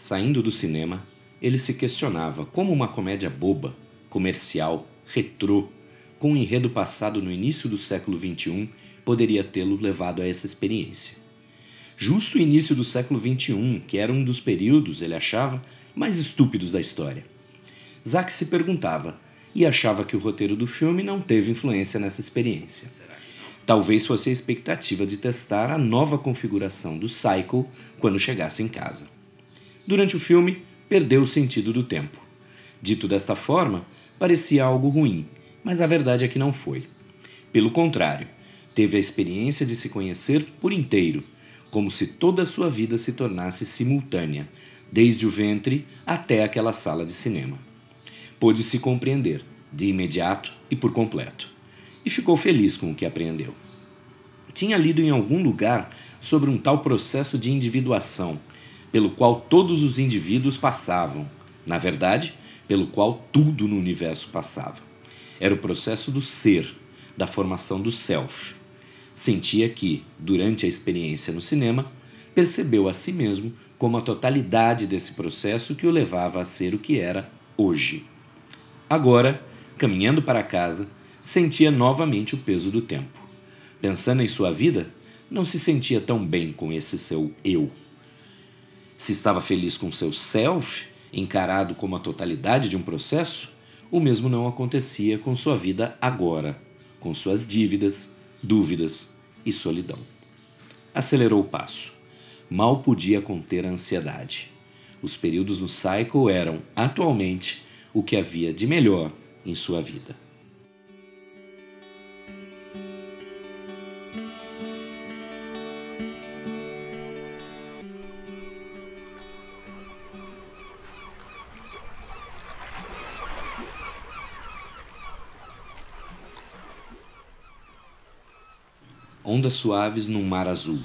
Saindo do cinema, ele se questionava como uma comédia boba, comercial, retrô, com um enredo passado no início do século XXI, poderia tê-lo levado a essa experiência. Justo o início do século XXI, que era um dos períodos, ele achava, mais estúpidos da história. Zack se perguntava e achava que o roteiro do filme não teve influência nessa experiência. Talvez fosse a expectativa de testar a nova configuração do Cycle quando chegasse em casa. Durante o filme, perdeu o sentido do tempo. Dito desta forma, parecia algo ruim, mas a verdade é que não foi. Pelo contrário, teve a experiência de se conhecer por inteiro, como se toda a sua vida se tornasse simultânea, desde o ventre até aquela sala de cinema. Pôde se compreender, de imediato e por completo, e ficou feliz com o que aprendeu. Tinha lido em algum lugar sobre um tal processo de individuação pelo qual todos os indivíduos passavam, na verdade, pelo qual tudo no universo passava. Era o processo do ser, da formação do self. Sentia que, durante a experiência no cinema, percebeu a si mesmo como a totalidade desse processo que o levava a ser o que era hoje. Agora, caminhando para casa, sentia novamente o peso do tempo. Pensando em sua vida, não se sentia tão bem com esse seu eu se estava feliz com seu self, encarado como a totalidade de um processo, o mesmo não acontecia com sua vida agora, com suas dívidas, dúvidas e solidão. Acelerou o passo. Mal podia conter a ansiedade. Os períodos no cycle eram, atualmente, o que havia de melhor em sua vida. Ondas suaves num mar azul.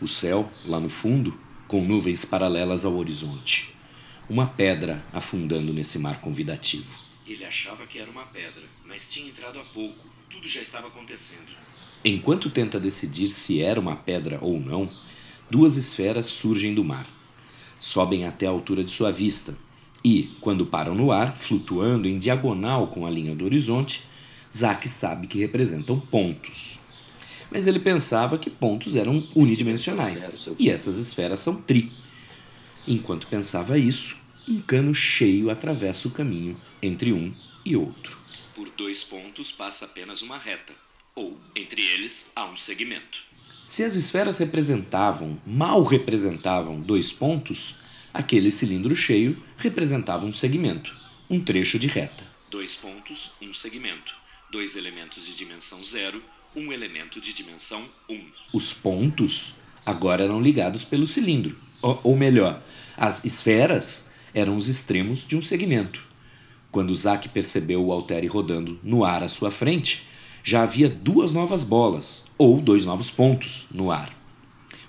O céu, lá no fundo, com nuvens paralelas ao horizonte. Uma pedra afundando nesse mar convidativo. Ele achava que era uma pedra, mas tinha entrado há pouco. Tudo já estava acontecendo. Enquanto tenta decidir se era uma pedra ou não, duas esferas surgem do mar. Sobem até a altura de sua vista e, quando param no ar, flutuando em diagonal com a linha do horizonte, Zack sabe que representam pontos mas ele pensava que pontos eram unidimensionais e essas esferas são tri. Enquanto pensava isso, um cano cheio atravessa o caminho entre um e outro. Por dois pontos passa apenas uma reta, ou entre eles há um segmento. Se as esferas representavam, mal representavam, dois pontos, aquele cilindro cheio representava um segmento, um trecho de reta. Dois pontos, um segmento. Dois elementos de dimensão zero, um elemento de dimensão 1. Os pontos agora eram ligados pelo cilindro, ou, ou melhor, as esferas eram os extremos de um segmento. Quando Zack percebeu o Alteri rodando no ar à sua frente, já havia duas novas bolas, ou dois novos pontos, no ar.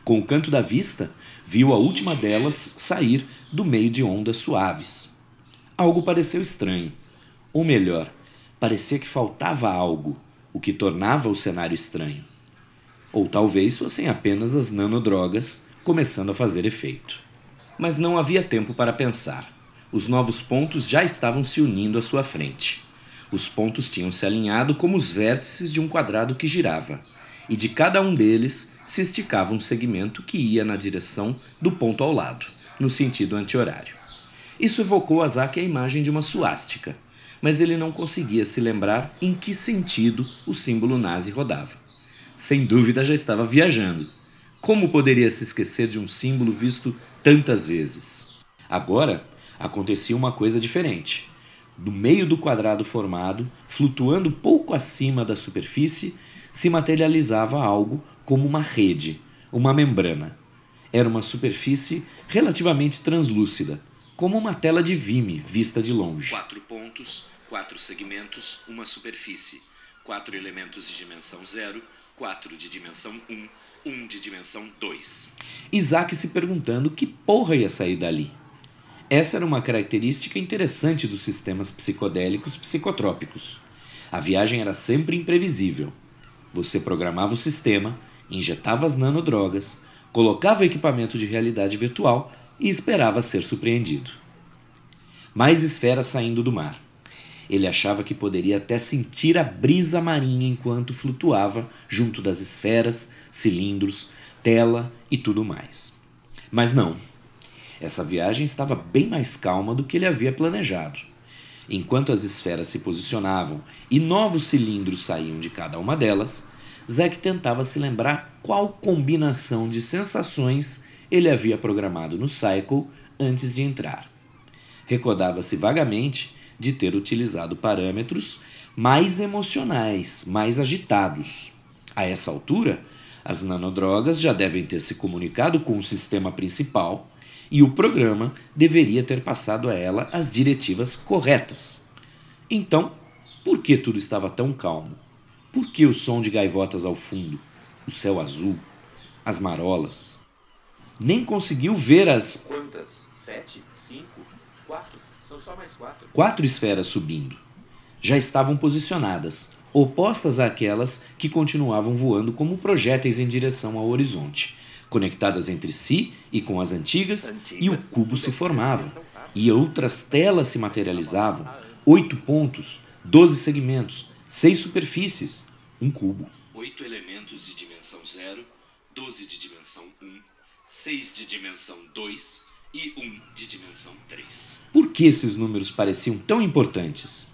Com o canto da vista, viu a última delas sair do meio de ondas suaves. Algo pareceu estranho. Ou melhor, parecia que faltava algo o que tornava o cenário estranho. Ou talvez fossem apenas as nanodrogas começando a fazer efeito. Mas não havia tempo para pensar. Os novos pontos já estavam se unindo à sua frente. Os pontos tinham se alinhado como os vértices de um quadrado que girava, e de cada um deles se esticava um segmento que ia na direção do ponto ao lado, no sentido anti-horário. Isso evocou a Zack a imagem de uma suástica, mas ele não conseguia se lembrar em que sentido o símbolo nazi rodava. Sem dúvida já estava viajando. Como poderia se esquecer de um símbolo visto tantas vezes? Agora acontecia uma coisa diferente. Do meio do quadrado formado, flutuando pouco acima da superfície, se materializava algo como uma rede, uma membrana. Era uma superfície relativamente translúcida, como uma tela de Vime vista de longe. Quatro pontos, quatro segmentos, uma superfície. Quatro elementos de dimensão zero, quatro de dimensão um, um de dimensão dois. Isaac se perguntando que porra ia sair dali. Essa era uma característica interessante dos sistemas psicodélicos psicotrópicos. A viagem era sempre imprevisível. Você programava o sistema, injetava as nanodrogas, colocava o equipamento de realidade virtual e esperava ser surpreendido. Mais esferas saindo do mar. Ele achava que poderia até sentir a brisa marinha enquanto flutuava junto das esferas, cilindros, tela e tudo mais. Mas não. Essa viagem estava bem mais calma do que ele havia planejado. Enquanto as esferas se posicionavam e novos cilindros saíam de cada uma delas, Zack tentava se lembrar qual combinação de sensações ele havia programado no Cycle antes de entrar. Recordava-se vagamente de ter utilizado parâmetros mais emocionais, mais agitados. A essa altura, as nanodrogas já devem ter se comunicado com o sistema principal e o programa deveria ter passado a ela as diretivas corretas. Então, por que tudo estava tão calmo? Por que o som de gaivotas ao fundo, o céu azul, as marolas? Nem conseguiu ver as. Quantas? Sete? Cinco? Quatro? São só mais quatro. Quatro esferas subindo. Já estavam posicionadas, opostas àquelas que continuavam voando como projéteis em direção ao horizonte, conectadas entre si e com as antigas, antigas e o cubo se formava, e outras telas se materializavam, oito pontos, doze segmentos, seis superfícies, um cubo. Oito elementos de dimensão zero, doze de dimensão um, seis de dimensão dois e um de dimensão três. Por que esses números pareciam tão importantes?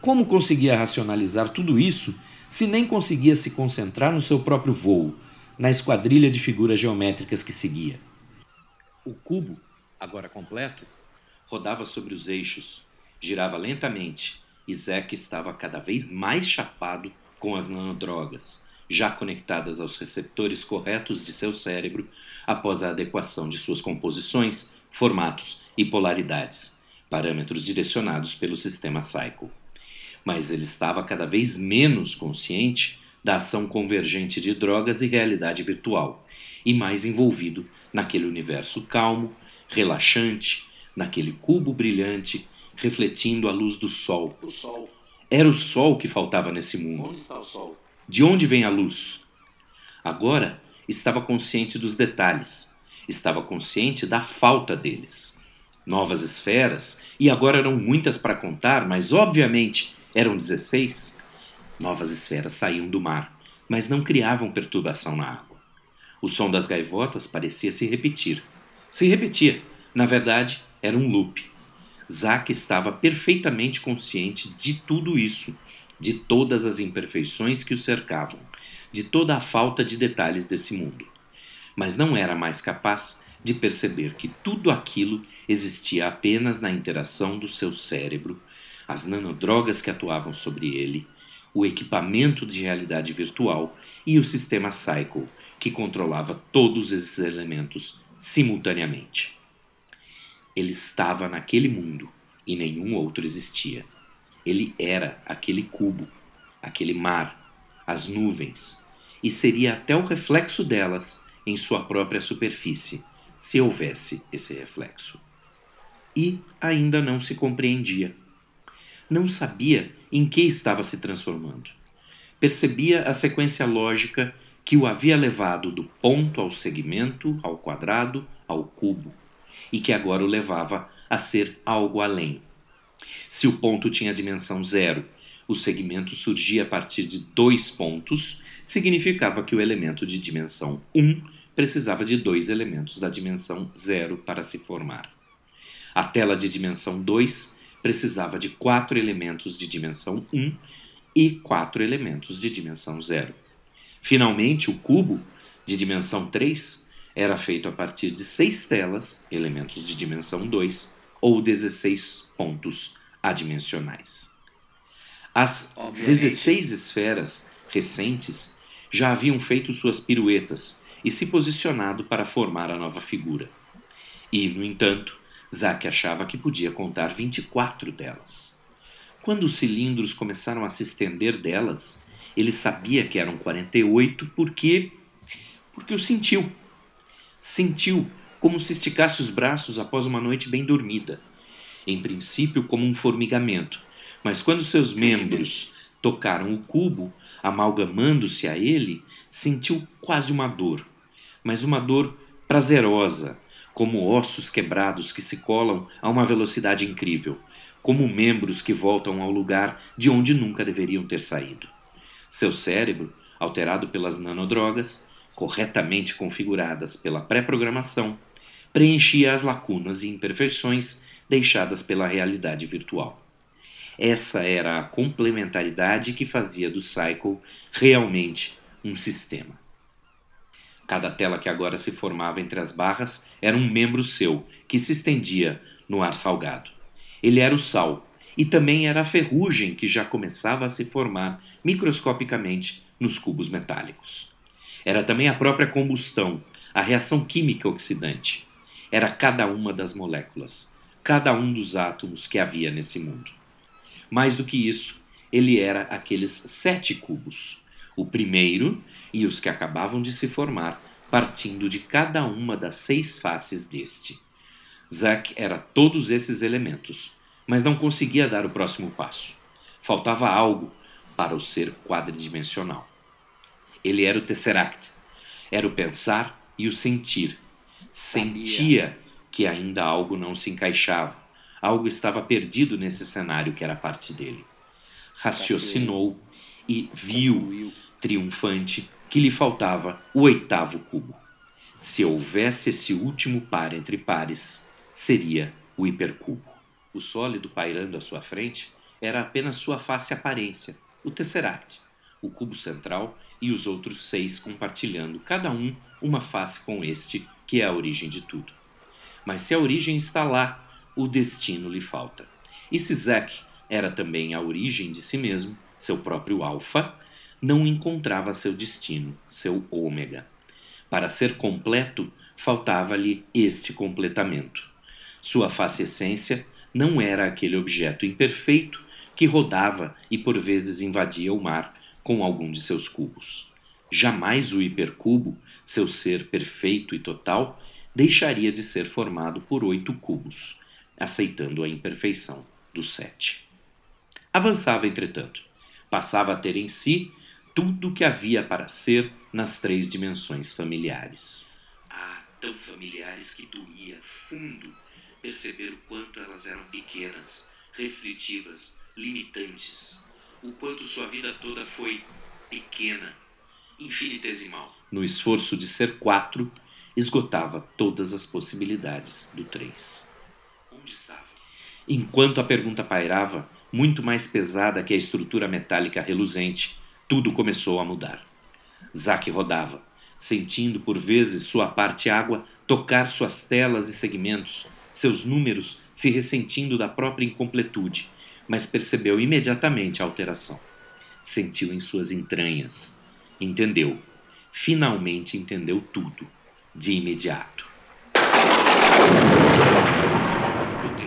Como conseguia racionalizar tudo isso se nem conseguia se concentrar no seu próprio voo, na esquadrilha de figuras geométricas que seguia? O cubo, agora completo, rodava sobre os eixos, girava lentamente e Zack estava cada vez mais chapado com as nanodrogas, já conectadas aos receptores corretos de seu cérebro após a adequação de suas composições, formatos e polaridades, parâmetros direcionados pelo sistema Cycle. Mas ele estava cada vez menos consciente da ação convergente de drogas e realidade virtual, e mais envolvido naquele universo calmo, relaxante, naquele cubo brilhante refletindo a luz do sol. O sol. Era o sol que faltava nesse mundo. Onde está o sol? De onde vem a luz? Agora estava consciente dos detalhes, estava consciente da falta deles. Novas esferas, e agora eram muitas para contar, mas obviamente eram 16. Novas esferas saíam do mar, mas não criavam perturbação na água. O som das gaivotas parecia se repetir. Se repetia, na verdade, era um loop. Zack estava perfeitamente consciente de tudo isso, de todas as imperfeições que o cercavam, de toda a falta de detalhes desse mundo. Mas não era mais capaz de perceber que tudo aquilo existia apenas na interação do seu cérebro, as nanodrogas que atuavam sobre ele, o equipamento de realidade virtual e o sistema Cycle, que controlava todos esses elementos simultaneamente. Ele estava naquele mundo e nenhum outro existia. Ele era aquele cubo, aquele mar, as nuvens, e seria até o reflexo delas em sua própria superfície, se houvesse esse reflexo. E ainda não se compreendia. Não sabia em que estava se transformando. Percebia a sequência lógica que o havia levado do ponto ao segmento, ao quadrado, ao cubo e que agora o levava a ser algo além. Se o ponto tinha dimensão zero, o segmento surgia a partir de dois pontos, significava que o elemento de dimensão 1 precisava de dois elementos da dimensão zero para se formar. A tela de dimensão 2 precisava de quatro elementos de dimensão 1 e quatro elementos de dimensão zero. Finalmente, o cubo, de dimensão 3, era feito a partir de seis telas, elementos de dimensão 2, ou 16 pontos adimensionais. As Obviamente. 16 esferas recentes já haviam feito suas piruetas e se posicionado para formar a nova figura. E, no entanto, Zack achava que podia contar 24 delas. Quando os cilindros começaram a se estender delas, ele sabia que eram 48 porque porque o sentiu sentiu como se esticasse os braços após uma noite bem dormida. Em princípio, como um formigamento, mas quando seus membros tocaram o cubo, amalgamando-se a ele, sentiu quase uma dor, mas uma dor prazerosa, como ossos quebrados que se colam a uma velocidade incrível, como membros que voltam ao lugar de onde nunca deveriam ter saído. Seu cérebro, alterado pelas nanodrogas, corretamente configuradas pela pré-programação, preenchia as lacunas e imperfeições deixadas pela realidade virtual. Essa era a complementaridade que fazia do Cycle realmente um sistema. Cada tela que agora se formava entre as barras era um membro seu, que se estendia no ar salgado. Ele era o sal, e também era a ferrugem que já começava a se formar microscopicamente nos cubos metálicos. Era também a própria combustão, a reação química oxidante. Era cada uma das moléculas, cada um dos átomos que havia nesse mundo. Mais do que isso, ele era aqueles sete cubos, o primeiro e os que acabavam de se formar, partindo de cada uma das seis faces deste. Zack era todos esses elementos, mas não conseguia dar o próximo passo. Faltava algo para o ser quadridimensional. Ele era o Tesseract, era o pensar e o sentir. Sentia que ainda algo não se encaixava, algo estava perdido nesse cenário que era parte dele. Raciocinou e viu, triunfante, que lhe faltava o oitavo cubo. Se houvesse esse último par entre pares, seria o hipercubo. O sólido pairando à sua frente era apenas sua face aparência, o tesseract, o cubo central e os outros seis compartilhando, cada um, uma face com este, que é a origem de tudo. Mas se a origem está lá, o destino lhe falta. E se Zack era também a origem de si mesmo, seu próprio alfa, não encontrava seu destino, seu ômega. Para ser completo, faltava-lhe este completamento. Sua face essência não era aquele objeto imperfeito que rodava e por vezes invadia o mar com algum de seus cubos. Jamais o hipercubo, seu ser perfeito e total, deixaria de ser formado por oito cubos, aceitando a imperfeição do sete. Avançava, entretanto. Passava a ter em si tudo o que havia para ser nas três dimensões familiares. Ah, tão familiares que doía fundo perceber o quanto elas eram pequenas, restritivas, limitantes. O quanto sua vida toda foi pequena, infinitesimal. No esforço de ser quatro, esgotava todas as possibilidades do três. Onde estava? Enquanto a pergunta pairava, muito mais pesada que a estrutura metálica reluzente, tudo começou a mudar. Zack rodava, sentindo por vezes sua parte água tocar suas telas e segmentos, seus números se ressentindo da própria incompletude, mas percebeu imediatamente a alteração. Sentiu em suas entranhas. Entendeu. Finalmente entendeu tudo, de imediato.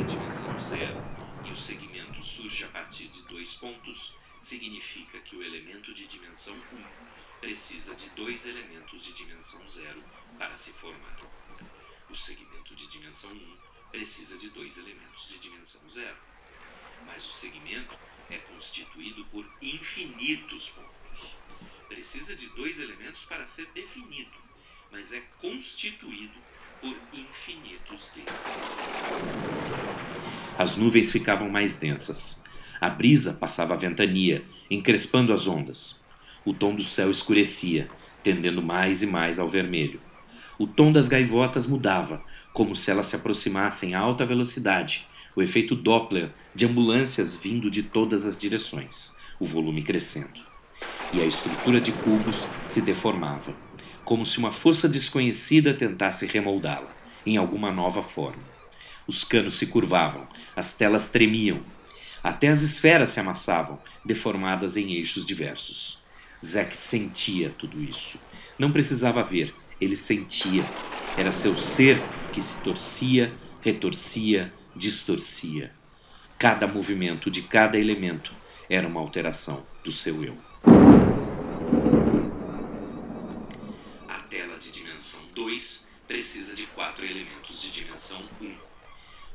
dimensão zero e o segmento surge a partir de dois pontos, significa que o elemento de dimensão 1 precisa de dois elementos de dimensão zero para se formar. O segmento de dimensão 1 precisa de dois elementos de dimensão zero. Mas o segmento é constituído por infinitos pontos. Precisa de dois elementos para ser definido, mas é constituído por infinitos deles. As nuvens ficavam mais densas. A brisa passava a ventania, encrespando as ondas. O tom do céu escurecia, tendendo mais e mais ao vermelho. O tom das gaivotas mudava, como se elas se aproximassem a alta velocidade, o efeito Doppler de ambulâncias vindo de todas as direções, o volume crescendo. E a estrutura de cubos se deformava, como se uma força desconhecida tentasse remoldá-la em alguma nova forma. Os canos se curvavam, as telas tremiam, até as esferas se amassavam, deformadas em eixos diversos. Zack sentia tudo isso. Não precisava ver, ele sentia. Era seu ser que se torcia, retorcia, distorcia. Cada movimento de cada elemento era uma alteração do seu eu. A tela de dimensão 2 precisa de quatro elementos de dimensão 1,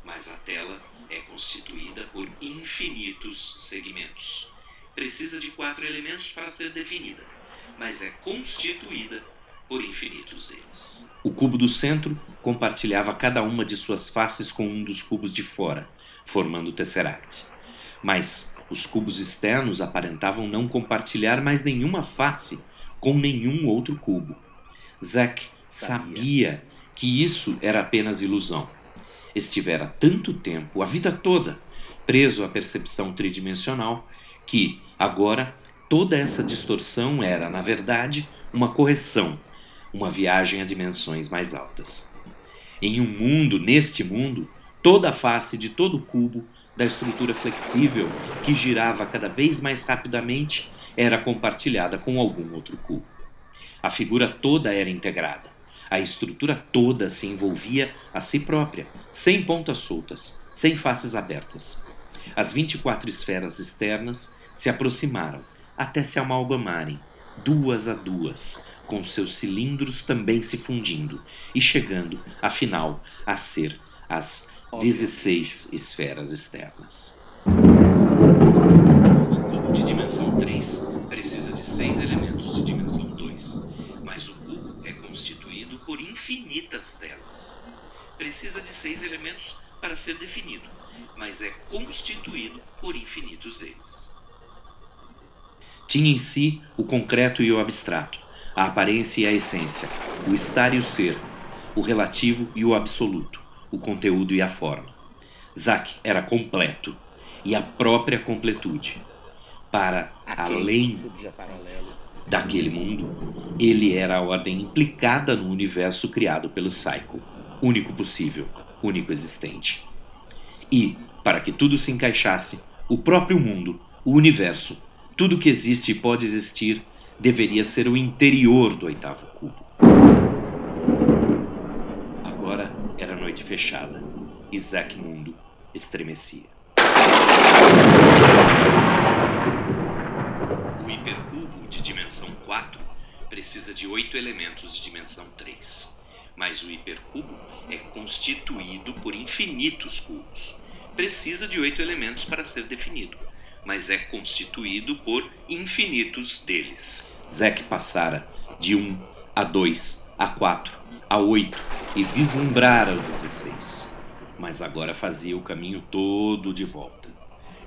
mas a tela é constituída por infinitos segmentos. Precisa de quatro elementos para ser definida, mas é constituída por infinitos deles. O cubo do centro compartilhava cada uma de suas faces com um dos cubos de fora, formando o Tesseract. Mas os cubos externos aparentavam não compartilhar mais nenhuma face com nenhum outro cubo. Zack sabia que isso era apenas ilusão. Estivera tanto tempo, a vida toda, preso à percepção tridimensional, que, agora, toda essa distorção era, na verdade, uma correção, uma viagem a dimensões mais altas. Em um mundo, neste mundo, toda a face de todo o cubo da estrutura flexível que girava cada vez mais rapidamente era compartilhada com algum outro cubo. A figura toda era integrada. A estrutura toda se envolvia a si própria, sem pontas soltas, sem faces abertas. As 24 esferas externas se aproximaram até se amalgamarem, duas a duas, com seus cilindros também se fundindo e chegando, afinal, a ser as 16 esferas externas. O cubo de dimensão 3 precisa de 6 elementos de dimensão 2, mas o cubo é constituído por infinitas telas. Precisa de 6 elementos para ser definido, mas é constituído por infinitos deles. Tinha em si o concreto e o abstrato, a aparência e a essência, o estar e o ser, o relativo e o absoluto, o conteúdo e a forma. Zack era completo e a própria completude. Para além daquele mundo, ele era a ordem implicada no universo criado pelo Psycho, único possível, único existente. E, para que tudo se encaixasse, o próprio mundo, o universo, tudo que existe e pode existir, deveria ser o interior do oitavo cubo. Agora era noite fechada. Isaac Mundo estremecia. O hipercubo de dimensão 4 precisa de oito elementos de dimensão 3. Mas o hipercubo é constituído por infinitos cubos. Precisa de oito elementos para ser definido, mas é constituído por infinitos deles. Zack passara de 1 a 2 a 4 a 8 e vislumbrara o 16. Mas agora fazia o caminho todo de volta.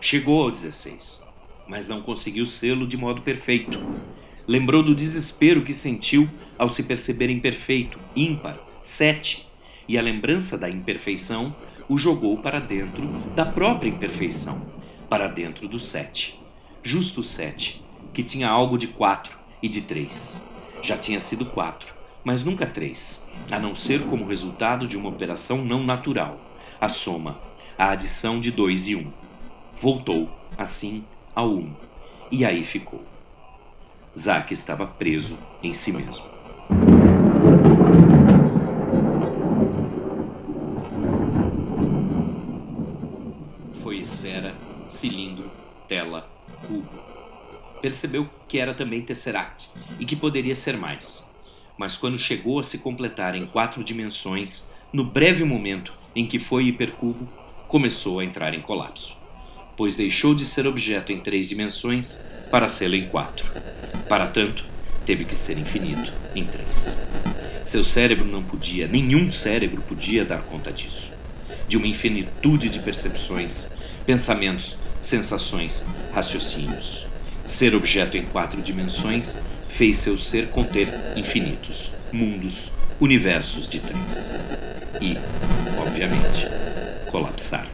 Chegou ao 16, mas não conseguiu sê-lo de modo perfeito. Lembrou do desespero que sentiu ao se perceber imperfeito, ímpar, sete, e a lembrança da imperfeição o jogou para dentro da própria imperfeição, para dentro do sete. Justo sete, que tinha algo de quatro e de três. Já tinha sido quatro, mas nunca três, a não ser como resultado de uma operação não natural, a soma, a adição de dois e um. Voltou, assim, ao um, e aí ficou. Zack estava preso em si mesmo. Foi esfera, cilindro, tela, cubo. Percebeu que era também Tesseract e que poderia ser mais. Mas quando chegou a se completar em quatro dimensões, no breve momento em que foi hipercubo, começou a entrar em colapso, pois deixou de ser objeto em três dimensões para sê-lo em quatro. Para tanto, teve que ser infinito em três. Seu cérebro não podia, nenhum cérebro podia dar conta disso. De uma infinitude de percepções, pensamentos, sensações, raciocínios. Ser objeto em quatro dimensões fez seu ser conter infinitos, mundos, universos de três. E, obviamente, colapsar.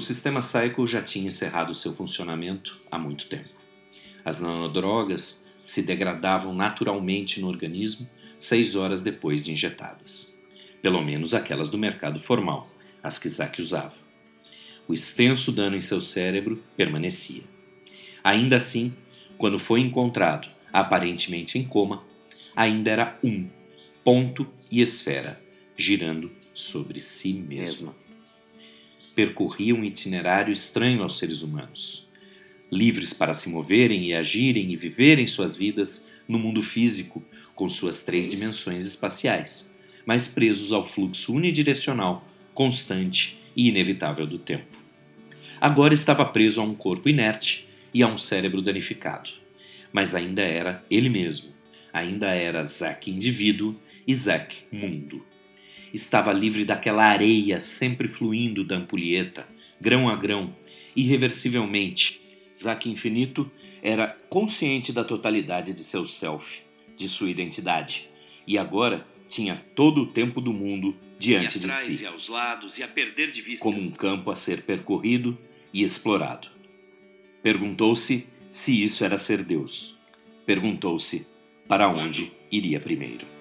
O sistema Cycle já tinha encerrado seu funcionamento há muito tempo. As nanodrogas se degradavam naturalmente no organismo seis horas depois de injetadas. Pelo menos aquelas do mercado formal, as que Zack usava. O extenso dano em seu cérebro permanecia. Ainda assim, quando foi encontrado, aparentemente em coma, ainda era um, ponto e esfera, girando sobre si mesma percorria um itinerário estranho aos seres humanos. Livres para se moverem e agirem e viverem suas vidas no mundo físico, com suas três dimensões espaciais, mas presos ao fluxo unidirecional, constante e inevitável do tempo. Agora estava preso a um corpo inerte e a um cérebro danificado, mas ainda era ele mesmo, ainda era Zack indivíduo e Zack mundo. Estava livre daquela areia sempre fluindo da ampulheta, grão a grão, irreversivelmente. Zack infinito era consciente da totalidade de seu self, de sua identidade, e agora tinha todo o tempo do mundo diante de si, e aos lados e a perder de vista. como um campo a ser percorrido e explorado. Perguntou-se se isso era ser Deus. Perguntou-se para onde iria primeiro.